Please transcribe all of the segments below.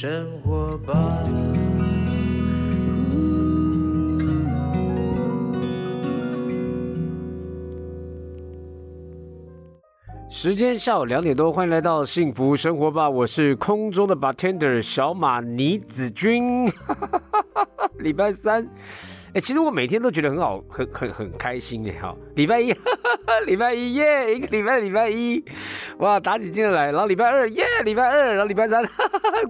生活吧。时间下午两点多，欢迎来到幸福生活吧，我是空中的 bartender 小马倪子君。礼拜三，哎，其实我每天都觉得很好，很很很开心哎哈。礼拜一，礼拜一耶，一个礼拜礼拜一，哇，打起精神来。然后礼拜二耶，礼拜二，然后礼拜三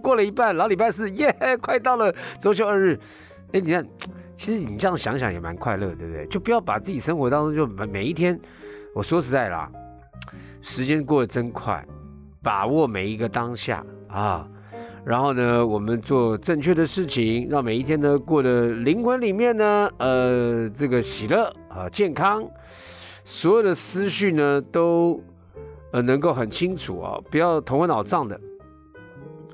过了一半，然后礼拜四耶，快到了周休二日。哎，你看，其实你这样想想也蛮快乐，对不对？就不要把自己生活当中就每每一天，我说实在啦。时间过得真快，把握每一个当下啊！然后呢，我们做正确的事情，让每一天呢过得灵魂里面呢，呃，这个喜乐啊，健康，所有的思绪呢都呃能够很清楚啊，不要头昏脑胀的。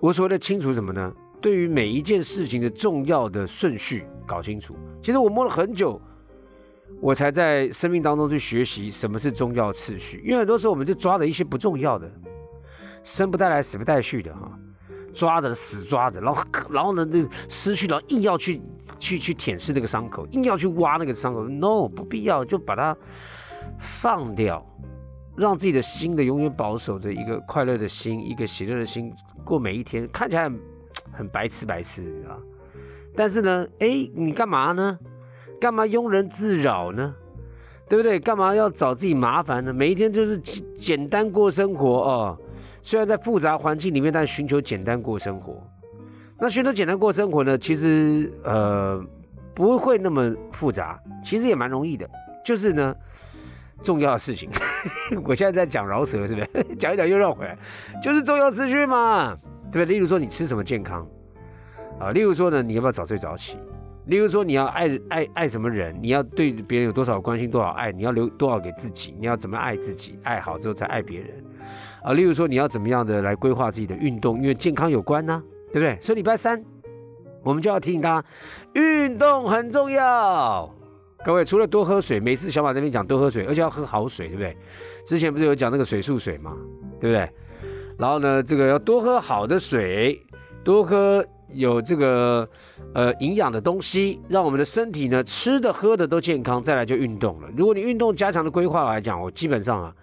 我所谓的清楚什么呢？对于每一件事情的重要的顺序搞清楚。其实我摸了很久。我才在生命当中去学习什么是重要次序，因为很多时候我们就抓了一些不重要的，生不带来死不带去的哈，抓着死抓着，然后然后呢那失去了硬要去去去舔舐那个伤口，硬要去挖那个伤口，no 不必要，就把它放掉，让自己的心的永远保守着一个快乐的心，一个喜乐的心过每一天，看起来很很白痴白痴啊，但是呢，哎，你干嘛呢？干嘛庸人自扰呢？对不对？干嘛要找自己麻烦呢？每一天就是简单过生活哦。虽然在复杂环境里面，但寻求简单过生活。那寻求简单过生活呢？其实呃不会那么复杂，其实也蛮容易的。就是呢，重要的事情。我现在在讲饶舌，是不是？讲一讲又绕回来，就是重要资讯嘛，对不对？例如说你吃什么健康啊？例如说呢，你要不要早睡早起？例如说，你要爱爱爱什么人，你要对别人有多少关心，多少爱，你要留多少给自己，你要怎么爱自己，爱好之后再爱别人啊。例如说，你要怎么样的来规划自己的运动，因为健康有关呢，对不对？所以礼拜三我们就要提醒大家，运动很重要。各位除了多喝水，每次小马这边讲多喝水，而且要喝好水，对不对？之前不是有讲那个水素水嘛，对不对？然后呢，这个要多喝好的水，多喝。有这个呃营养的东西，让我们的身体呢吃的喝的都健康，再来就运动了。如果你运动加强的规划来讲，我基本上啊，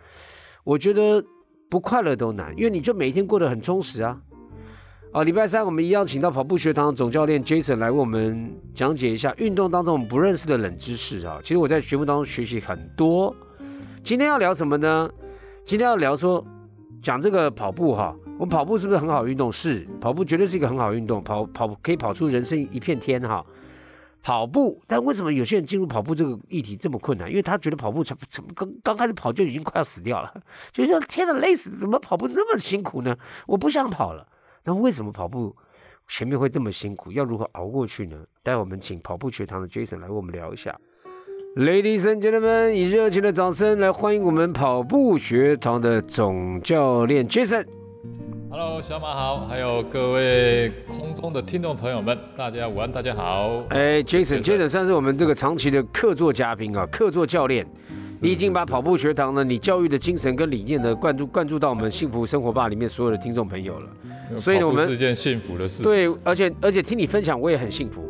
我觉得不快乐都难，因为你就每天过得很充实啊。啊，礼拜三我们一样请到跑步学堂总教练 Jason 来为我们讲解一下运动当中我们不认识的冷知识啊。其实我在节目当中学习很多。今天要聊什么呢？今天要聊说讲这个跑步哈。我们跑步是不是很好运动？是，跑步绝对是一个很好运动，跑跑可以跑出人生一片天哈。跑步，但为什么有些人进入跑步这个议题这么困难？因为他觉得跑步才怎么刚刚开始跑就已经快要死掉了，就说天哪，累死，怎么跑步那么辛苦呢？我不想跑了。那为什么跑步前面会这么辛苦？要如何熬过去呢？待会我们请跑步学堂的 Jason 来为我们聊一下。Ladies and gentlemen，以热情的掌声来欢迎我们跑步学堂的总教练 Jason。小马好，还有各位空中的听众朋友们，大家午安，大家好。哎，Jason，Jason 算是我们这个长期的客座嘉宾啊，客座教练。你已经把跑步学堂呢，你教育的精神跟理念呢，灌注灌注到我们幸福生活吧里面所有的听众朋友了。所以呢我们是件幸福的事。对，而且而且听你分享，我也很幸福。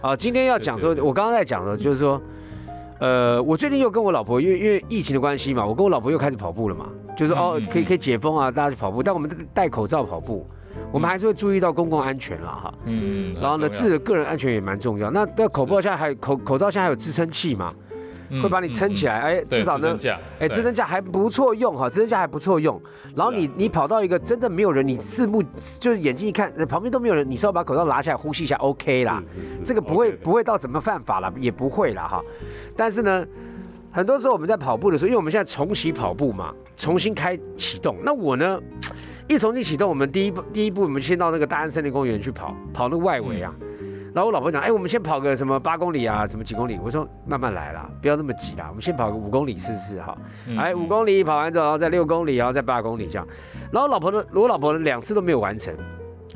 啊，今天要讲说，我刚刚在讲的，就是说。呃，我最近又跟我老婆，因为因为疫情的关系嘛，我跟我老婆又开始跑步了嘛，就是哦，可以可以解封啊，大家去跑步，但我们戴口罩跑步，我们还是会注意到公共安全了哈。嗯，然后呢，自己的个人安全也蛮重要。那那口罩现在还口口罩现在还有支撑器嘛？会把你撑起来，哎，至少呢，哎，支撑架还不错用哈，支撑架还不错用。然后你你跑到一个真的没有人，你四目就是眼睛一看，旁边都没有人，你稍微把口罩拿下来呼吸一下，OK 啦。这个不会不会到怎么犯法了，也不会了哈。但是呢，很多时候我们在跑步的时候，因为我们现在重启跑步嘛，重新开启动。那我呢，一重新启动，我们第一步第一步，我们先到那个大安森林公园去跑，跑那个外围啊。然后我老婆讲，哎，我们先跑个什么八公里啊，什么几公里？我说慢慢来啦，不要那么急啦，我们先跑个五公里试试哈。哎，五公里跑完之后，然后再六公里，然后再八公里这样。然后老婆呢，我老婆呢两次都没有完成，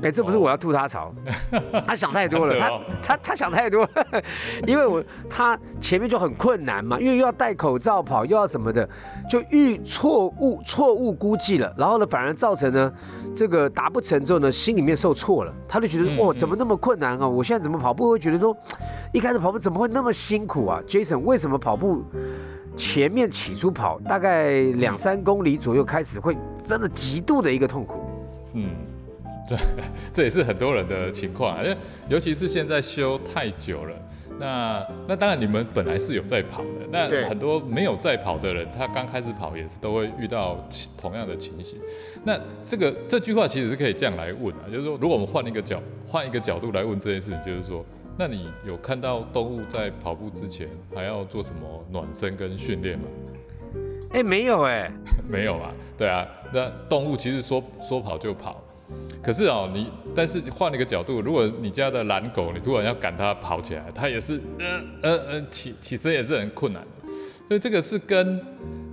哎、这不是我要吐他槽，他想太多了，他他他想太多了，因为我他前面就很困难嘛，因为又要戴口罩跑，又要什么的，就预错误错误估计了，然后呢，反而造成呢这个达不成之后呢，心里面受挫了，他就觉得嗯哦，嗯怎么那么困难啊？我现在怎么跑步会觉得说，一开始跑步怎么会那么辛苦啊？Jason 为什么跑步？前面起初跑大概两三公里左右开始会真的极度的一个痛苦，嗯，对，这也是很多人的情况啊，因为尤其是现在休太久了。那那当然，你们本来是有在跑的，那很多没有在跑的人，他刚开始跑也是都会遇到同样的情形。那这个这句话其实是可以这样来问啊，就是说，如果我们换一个角换一个角度来问这件事情，就是说，那你有看到动物在跑步之前还要做什么暖身跟训练吗？哎，没有哎，没有嘛？对啊，那动物其实说说跑就跑，可是哦，你但是换了一个角度，如果你家的懒狗，你突然要赶它跑起来，它也是呃呃呃起起身也是很困难的，所以这个是跟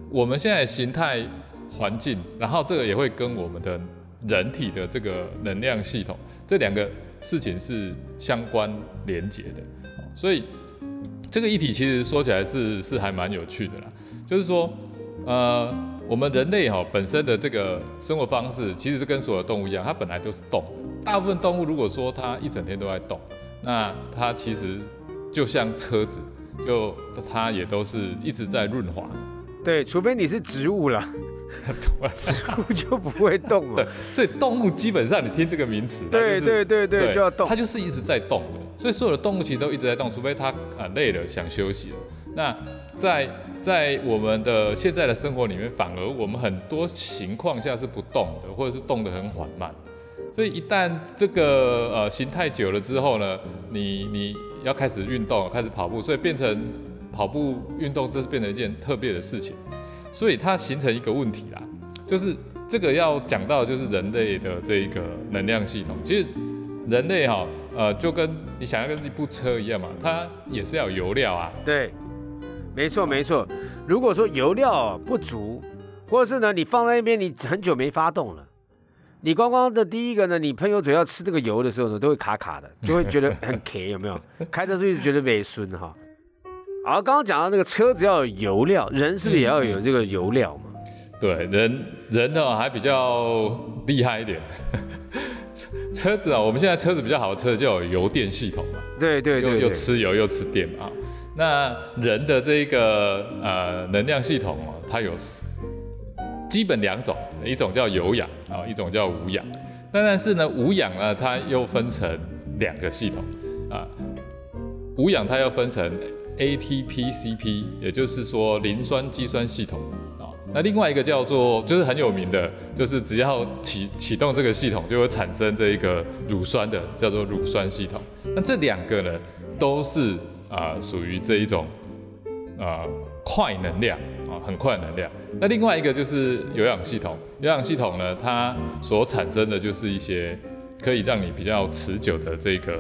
我们现在的形态环境，然后这个也会跟我们的人体的这个能量系统这两个事情是相关连结的，所以这个议题其实说起来是是还蛮有趣的啦，就是说。呃，我们人类哈、本身的这个生活方式，其实是跟所有动物一样，它本来都是动的。大部分动物如果说它一整天都在动，那它其实就像车子，就它也都是一直在润滑。对，除非你是植物了，植物就不会动对了。所以动物基本上你听这个名词，它对就是对对对，就要动它。就是一直在动的，所以所有的动物其实都一直在动，除非它啊累了想休息了。那在在我们的现在的生活里面，反而我们很多情况下是不动的，或者是动得很缓慢。所以一旦这个呃形态久了之后呢，你你要开始运动，开始跑步，所以变成跑步运动，这是变成一件特别的事情。所以它形成一个问题啦，就是这个要讲到就是人类的这一个能量系统。其实人类哈、呃，就跟你想要跟一部车一样嘛，它也是要有油料啊。对，没错没错。如果说油料不足，或者是呢你放在那边你很久没发动了，你光光的第一个呢，你喷油嘴要吃这个油的时候呢，都会卡卡的，就会觉得很 K，有没有？开车出去就觉得尾顺哈。好，刚刚讲到那个车子要有油料，人是不是也要有这个油料嘛？对，人人呢还比较厉害一点。车车子啊，我们现在车子比较好的车子就有油电系统嘛，又又对对对又，吃油又吃电嘛。那人的这个呃能量系统哦，它有基本两种，一种叫有氧啊，一种叫无氧。那但是呢，无氧呢，它又分成两个系统啊。无氧它又分成 ATP、CP，也就是说磷酸肌酸系统啊。那另外一个叫做就是很有名的，就是只要启启动这个系统，就会产生这一个乳酸的，叫做乳酸系统。那这两个呢，都是啊属于这一种呃快能量啊，很快能量。那另外一个就是有氧系统，有氧系统呢，它所产生的就是一些可以让你比较持久的这个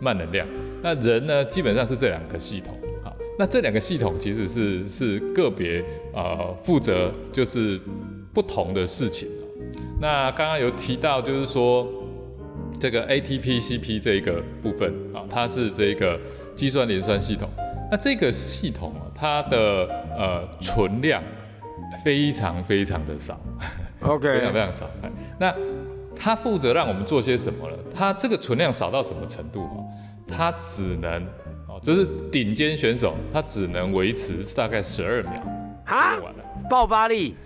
慢能量。那人呢，基本上是这两个系统啊。那这两个系统其实是是个别呃负责就是不同的事情。那刚刚有提到就是说这个 ATP、CP 这一个部分啊，它是这个肌酸磷酸系统。那这个系统啊，它的呃存量非常非常的少。OK，非常非常少。哎那它负责让我们做些什么呢？它这个存量少到什么程度？啊，它只能哦，就是顶尖选手，它只能维持大概十二秒完了。爆发力，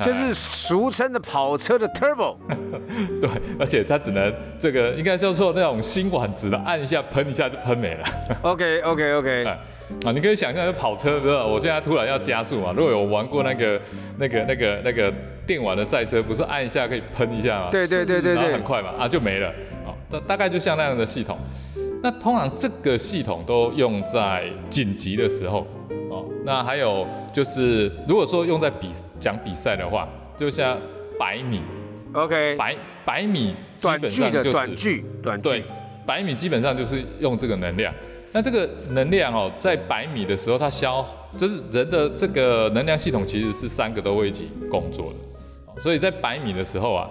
这哎是俗称的跑车的 turbo。对，而且它只能这个应该叫做那种新管子的，按一下喷一下就喷没了。OK OK OK，哎啊，你可以想象，跑车，不是？我现在突然要加速嘛？如果有玩过那个、那个、那个、那个电玩的赛车，不是按一下可以喷一下吗？对对对对对很快嘛，啊就没了。哦，大大概就像那样的系统。那通常这个系统都用在紧急的时候。哦，那还有就是，如果说用在比讲比赛的话，就像百米，OK，百百米基短距的本上就是短距，短对距，，百米基本上就是用这个能量。那这个能量哦，在百米的时候，它消就是人的这个能量系统其实是三个都会一起工作的，哦所以在百米的时候啊，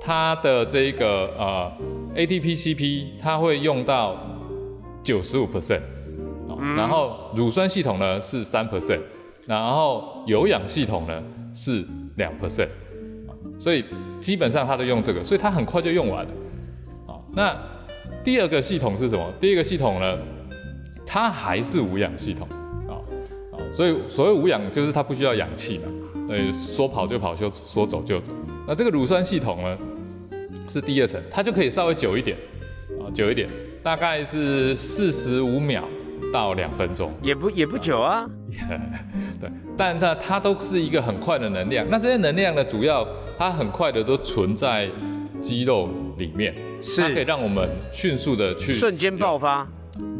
它的这个呃 ATP、CP，它会用到九十五 percent，然后乳酸系统呢是三 percent，然后有氧系统呢是两 percent，所以基本上它都用这个，所以它很快就用完了。啊，那第二个系统是什么？第二个系统呢，它还是无氧系统。啊啊，所以所谓无氧就是它不需要氧气嘛，对，说跑就跑，说说走就走。那这个乳酸系统呢是第二层，它就可以稍微久一点啊，久一点，大概是四十五秒到两分钟。也不也不久啊。对，但它它都是一个很快的能量。那这些能量呢，主要它很快的都存在肌肉里面，是它可以让我们迅速的去瞬间爆发。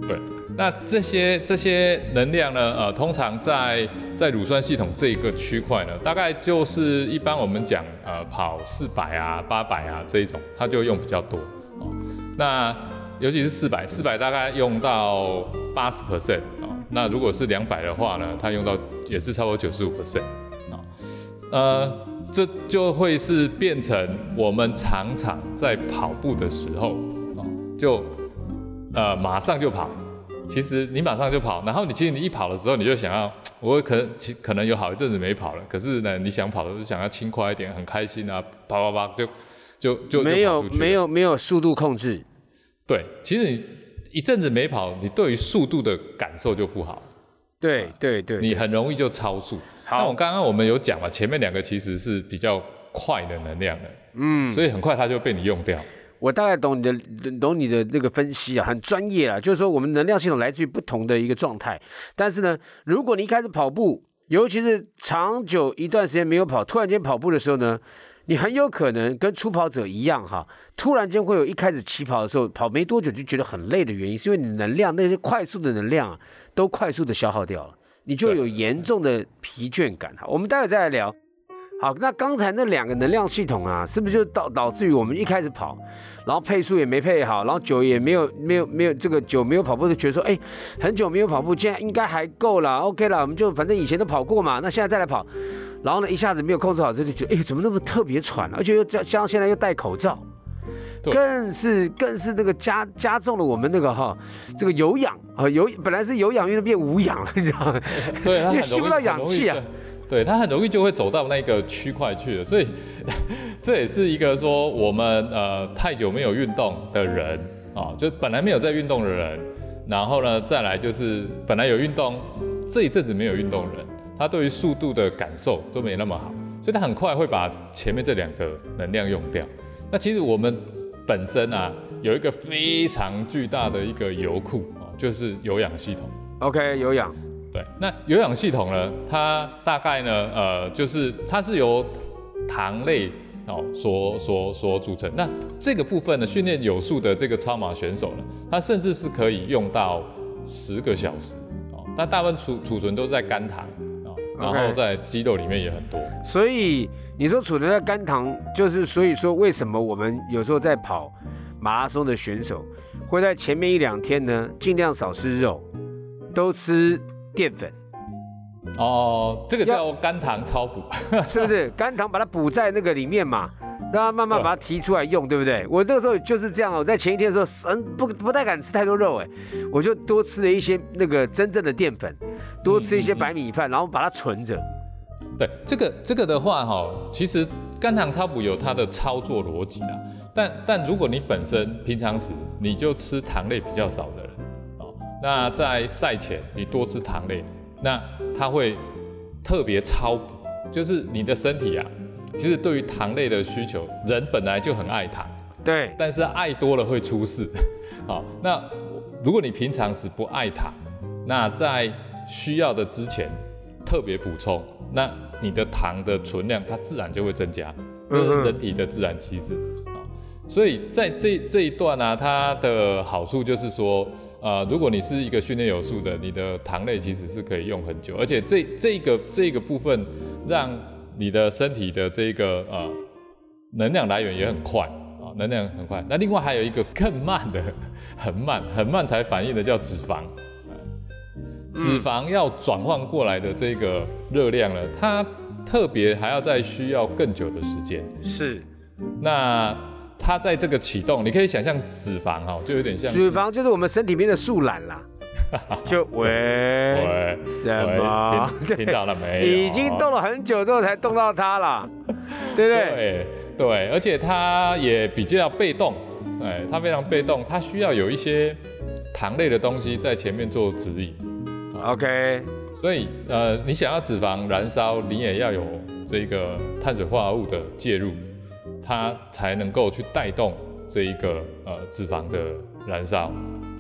对，那这些这些能量呢，呃，通常在在乳酸系统这一个区块呢，大概就是一般我们讲呃跑四百啊、八百啊这一种，它就用比较多哦。那尤其是四百，四百大概用到八十 percent 啊。那如果是两百的话呢，它用到也是超过九十五 percent 啊。呃，这就会是变成我们常常在跑步的时候啊，就呃马上就跑。其实你马上就跑，然后你其实你一跑的时候，你就想要，我可能其可能有好一阵子没跑了，可是呢，你想跑的时候想要轻快一点，很开心啊，跑跑跑就就就没有没有没有速度控制。对，其实你一阵子没跑，你对于速度的感受就不好，对对对，你很容易就超速。那我刚刚我们有讲嘛，前面两个其实是比较快的能量的，嗯，所以很快它就被你用掉。我大概懂你的懂你的那个分析啊，很专业啊。就是说，我们能量系统来自于不同的一个状态，但是呢，如果你一开始跑步，尤其是长久一段时间没有跑，突然间跑步的时候呢，你很有可能跟初跑者一样哈，突然间会有一开始起跑的时候跑没多久就觉得很累的原因，是因为你能量那些快速的能量啊，都快速的消耗掉了，你就有严重的疲倦感哈。我们待会再来聊。好，那刚才那两个能量系统啊，是不是就导导致于我们一开始跑，然后配速也没配好，然后酒也没有没有没有这个酒没有跑步，就觉得说，哎，很久没有跑步，现在应该还够了，OK 了，我们就反正以前都跑过嘛，那现在再来跑，然后呢一下子没有控制好，这就觉得，哎，怎么那么特别喘，而且又加加上现在又戴口罩。更是更是那个加加重了我们那个哈这个有氧啊有本来是有氧运动变无氧了，你知道吗？对，它因为很容易吸不到氧气啊。对，对它很容易就会走到那个区块去了，所以这也是一个说我们呃太久没有运动的人啊，就本来没有在运动的人，然后呢再来就是本来有运动，这一阵子没有运动的人，他对于速度的感受都没那么好，所以他很快会把前面这两个能量用掉。那其实我们本身啊有一个非常巨大的一个油库啊，就是有氧系统。OK，有氧，对，那有氧系统呢，它大概呢，呃，就是它是由糖类哦所所所组成。那这个部分呢，训练有素的这个超马选手呢，他甚至是可以用到十个小时哦。但大部分储储存都在肝糖然后在肌肉里面也很多。所以你说储存在肝糖，就是所以说为什么我们有时候在跑马拉松的选手会在前面一两天呢，尽量少吃肉，都吃淀粉，哦，这个叫肝糖超补。是不是？肝糖把它补在那个里面嘛，让它慢慢把它提出来用，对不对？我那个时候就是这样哦，我在前一天的时候，嗯不不太敢吃太多肉，哎，我就多吃了一些那个真正的淀粉，多吃一些白米饭，然后把它存着。对这个这个的话哈，其实肝糖超补有它的操作逻辑啊。但但如果你本身平常时你就吃糖类比较少的人，哦，那在赛前你多吃糖类，那它会特别超补，就是你的身体啊，其实对于糖类的需求，人本来就很爱糖，对，但是爱多了会出事。好，那如果你平常是不爱糖，那在需要的之前特别补充，那你的糖的存量它自然就会增加，这是人体的自然机制啊。所以在这这一段呢、啊，它的好处就是说，呃，如果你是一个训练有素的，你的糖类其实是可以用很久，而且这这个这个部分让你的身体的这个呃能量来源也很快啊，能量很快。那另外还有一个更慢的，很慢很慢才反应的叫脂肪。脂肪要转换过来的这个热量呢，它特别还要再需要更久的时间。是，那它在这个启动，你可以想象脂肪哈，就有点像脂肪就是我们身体里面的树懒啦。就喂喂什么？喂听听到了没有？已经动了很久之后才动到它了，对不对？对对，而且它也比较被动，哎，它非常被动，它需要有一些糖类的东西在前面做指引。OK，所以呃，你想要脂肪燃烧，你也要有这个碳水化合物的介入，它才能够去带动这一个呃脂肪的燃烧。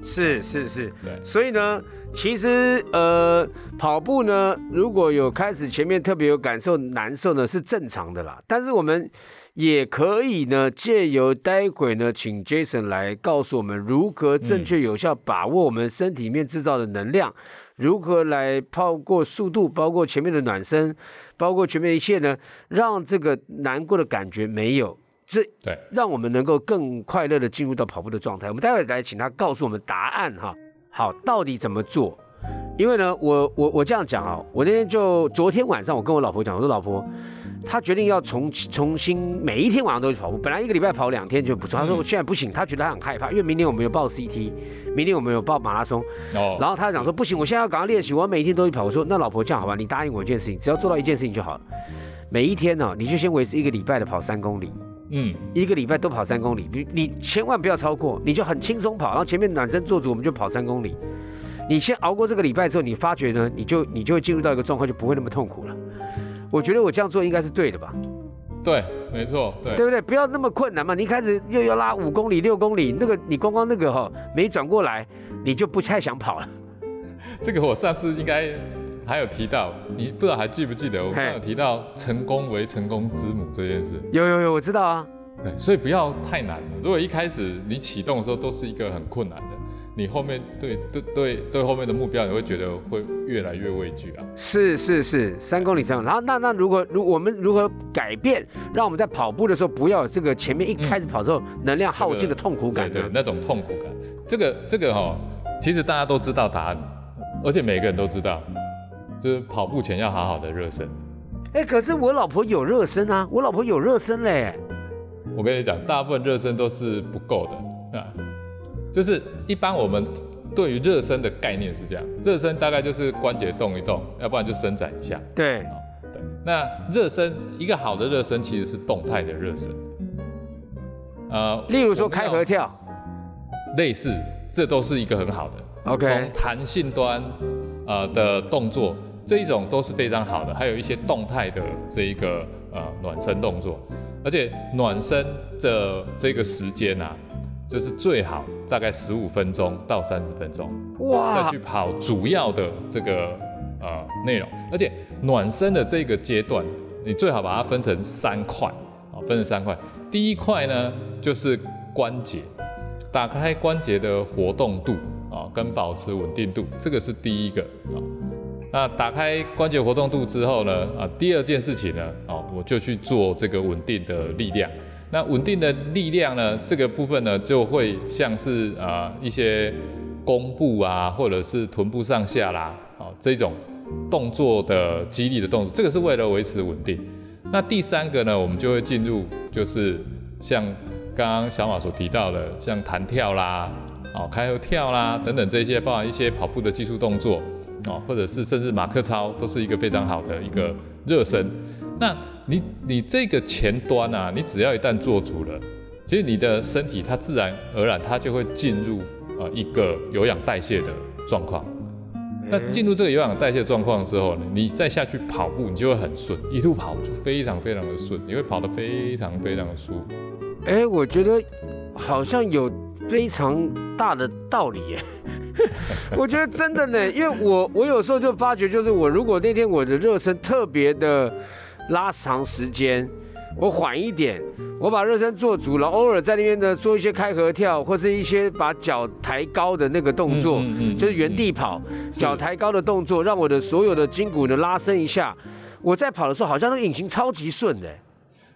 是是是，对所以呢，其实呃，跑步呢，如果有开始前面特别有感受难受呢，是正常的啦。但是我们也可以呢，借由待会呢，请 Jason 来告诉我们如何正确有效把握我们身体里面制造的能量，如何来泡过速度，包括前面的暖身，包括前面一切呢，让这个难过的感觉没有。这对，让我们能够更快乐的进入到跑步的状态。我们待会来请他告诉我们答案哈。好，到底怎么做？因为呢，我我我这样讲啊，我那天就昨天晚上我跟我老婆讲，我说老婆，她决定要重重新每一天晚上都去跑步，本来一个礼拜跑两天就不错，她说我现在不行，她觉得她很害怕，因为明年我们有报 CT，明年我们有报马拉松，哦，然后她讲说不行，我现在要赶快练习，我要每一天都去跑。我说那老婆这样好吧，你答应我一件事情，只要做到一件事情就好了，每一天呢、你就先维持一个礼拜的跑三公里。嗯，一个礼拜都跑三公里，你你千万不要超过，你就很轻松跑，然后前面暖身做足，我们就跑三公里。你先熬过这个礼拜之后，你发觉呢，你就你就会进入到一个状况，就不会那么痛苦了。我觉得我这样做应该是对的吧，对，没错，对，对不对？不要那么困难嘛。你一开始又要拉五公里、六公里，那个你光光那个哈、没转过来，你就不太想跑了。这个我上次应该还有提到，你不知道还记不记得？我上次有提到成功为成功之母这件事。有有有，我知道啊。对，所以不要太难了。如果一开始你启动的时候都是一个很困难的，你后面对对对对后面的目标，你会觉得会越来越畏惧啊。是是是，三公里这样。然后那那如果如我们如何改变，让我们在跑步的时候不要有这个前面一开始跑之后、能量耗尽的痛苦感对，那种痛苦感，这个这个哈、其实大家都知道答案，而且每个人都知道，就是跑步前要好好的热身。哎、可是我老婆有热身啊，我老婆有热身嘞。我跟你讲，大部分热身都是不够的啊，就是一般我们对于热身的概念是这样，热身大概就是关节动一动，要不然就伸展一下。对，对，那热身一个好的热身其实是动态的热身，呃，例如说开合跳类似，这都是一个很好的。，OK，从弹性端呃的动作，这一种都是非常好的，还有一些动态的这一个呃暖身动作，而且暖身的这个时间啊，就是最好大概十五分钟到三十分钟，哇再去，跑主要的这个呃内容，而且暖身的这个阶段，你最好把它分成三块啊，分成三块。第一块呢就是关节，打开关节的活动度啊，跟保持稳定度，这个是第一个啊。那打开关节活动度之后呢，啊，第二件事情呢，哦，我就去做这个稳定的力量。那稳定的力量呢，这个部分呢，就会像是啊、一些弓步啊，或者是臀部上下啦，啊、这种动作的激励的动作，这个是为了维持稳定。那第三个呢，我们就会进入就是像刚刚小马所提到的，像弹跳啦、哦开合跳啦等等这些，包含一些跑步的技术动作哦，或者是甚至马克超，都是一个非常好的一个热身。那你你这个前端啊，你只要一旦做足了，其实你的身体它自然而然它就会进入呃一个有氧代谢的状况。那进入这个有氧代谢状况之后呢，你再下去跑步，你就会很顺，一路跑就非常非常的顺，你会跑得非常非常的舒服。哎、我觉得好像有非常大的道理耶。我觉得真的呢，因为我我有时候就发觉，就是我如果那天我的热身特别的拉长时间，我缓一点，我把热身做足了，偶尔在那边呢做一些开合跳，或是一些把脚抬高的那个动作，嗯嗯嗯就是原地跑，是脚抬高的动作，让我的所有的筋骨呢拉伸一下。我在跑的时候，好像那个引擎超级顺的，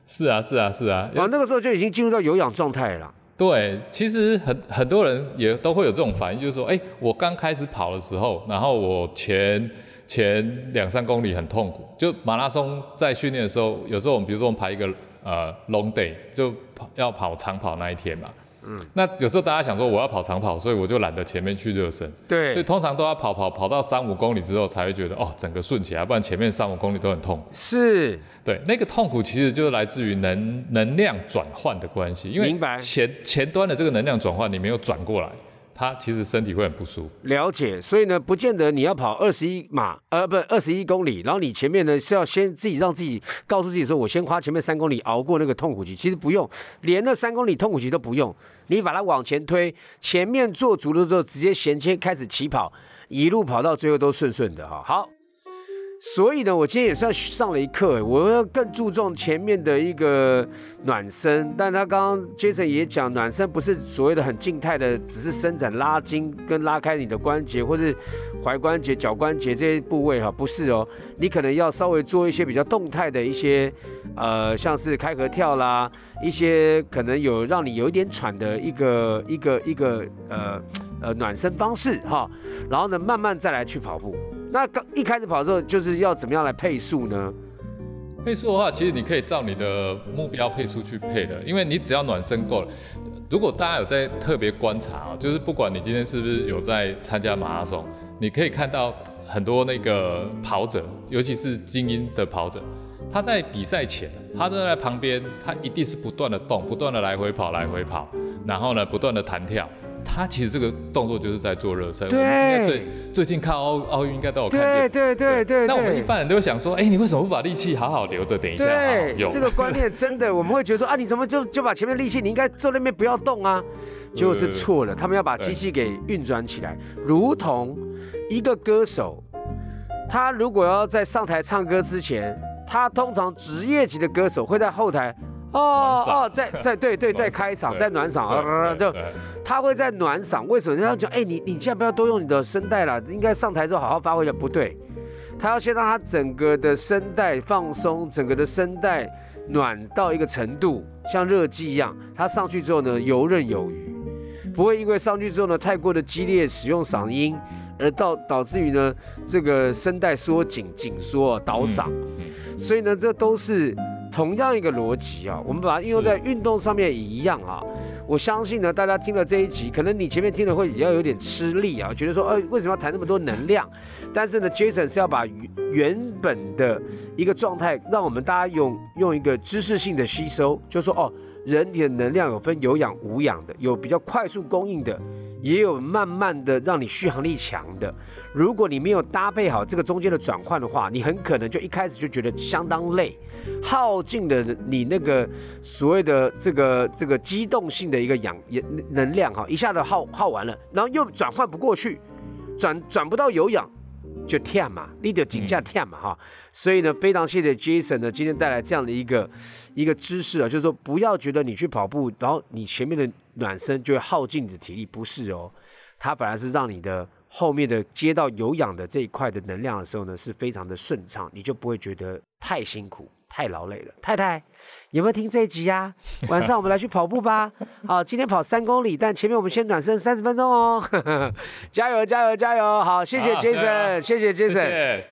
是啊，是啊，是啊。然后那个时候就已经进入到有氧状态了。对，其实很很多人也都会有这种反应，就是说，哎，我刚开始跑的时候，然后我前前两三公里很痛苦，就马拉松在训练的时候，有时候我们比如说我们排一个呃 long day，就跑要跑长跑那一天嘛。嗯，那有时候大家想说我要跑长跑，所以我就懒得前面去热身。对所以对，通常都要跑跑跑到三五公里之后才会觉得哦，整个顺起来，不然前面三五公里都很痛苦。是，对，那个痛苦其实就是来自于能能量转换的关系，因为前前端的这个能量转换你没有转过来，他其实身体会很不舒服。了解，所以呢，不见得你要跑二十一码，呃，不，二十一公里，然后你前面呢是要先自己让自己告诉自己说，我先花前面三公里熬过那个痛苦期，其实不用，连那三公里痛苦期都不用，你把它往前推，前面做足了之后，直接衔接开始起跑，一路跑到最后都顺顺的哈。好。所以呢，我今天也算上了一课，我要更注重前面的一个暖身。但他刚刚 Jason 也讲，暖身不是所谓的很静态的，只是伸展拉筋跟拉开你的关节，或是踝关节、脚关节这些部位哈，不是哦。你可能要稍微做一些比较动态的一些，呃，像是开合跳啦，一些可能有让你有一点喘的一个一个一个呃呃暖身方式哈。然后呢，慢慢再来去跑步。那刚一开始跑的时候，就是要怎么样来配速呢？配速的话，其实你可以照你的目标配速去配的，因为你只要暖身够了。如果大家有在特别观察啊，就是不管你今天是不是有在参加马拉松，你可以看到很多那个跑者，尤其是精英的跑者，他在比赛前，他都在旁边，他一定是不断的动，不断的来回跑，来回跑，然后呢，不断的弹跳。他其实这个动作就是在做热身。对我们应该最最近看奥奥运应该都有看见。对对对对那我们一般人都会想说，哎、你为什么不把力气好好留着，等一下对，用？这个观念真的，我们会觉得说啊，你怎么就就把前面力气，你应该坐那边不要动啊，结果是错了。他们要把机器给运转起来，如同一个歌手，他如果要在上台唱歌之前，他通常职业级的歌手会在后台。哦哦，在在对对，在开场，在暖嗓，对呃就他会在暖嗓。为什么？人家讲，哎、你你现在不要多用你的声带了，应该上台之后好好发挥一下。不对，他要先让他整个的声带放松，整个的声带暖到一个程度，像热机一样。他上去之后呢，游刃有余，不会因为上去之后呢，太过的激烈使用嗓音，而导导致于呢这个声带缩紧、紧缩、倒嗓。嗯所以呢，这都是同样一个逻辑啊。我们把它应用在运动上面也一样啊。我相信呢，大家听了这一集，可能你前面听了会比较有点吃力啊，觉得说，呃，为什么要谈那么多能量？但是呢，Jason 是要把原原本的一个状态，让我们大家用用一个知识性的吸收，就说哦，人体的能量有分有氧无氧的，有比较快速供应的，也有慢慢的让你续航力强的。如果你没有搭配好这个中间的转换的话，你很可能就一开始就觉得相当累，耗尽了你那个所谓的这个这个机动性的一个氧能量哈，一下子耗耗完了，然后又转换不过去，转转不到有氧。就跳嘛，你得紧价跳嘛哈，所以呢，非常谢谢 Jason 呢，今天带来这样的一个一个知识啊，就是说不要觉得你去跑步，然后你前面的暖身就会耗尽你的体力，不是哦，它反而是让你的后面的接到有氧的这一块的能量的时候呢，是非常的顺畅，你就不会觉得太辛苦、太劳累了。太太有没有听这一集呀、晚上我们来去跑步吧。好，今天跑三公里，但前面我们先暖身三十分钟哦。加油，加油，加油！好，谢谢 Jason，啊谢谢 Jason。谢谢。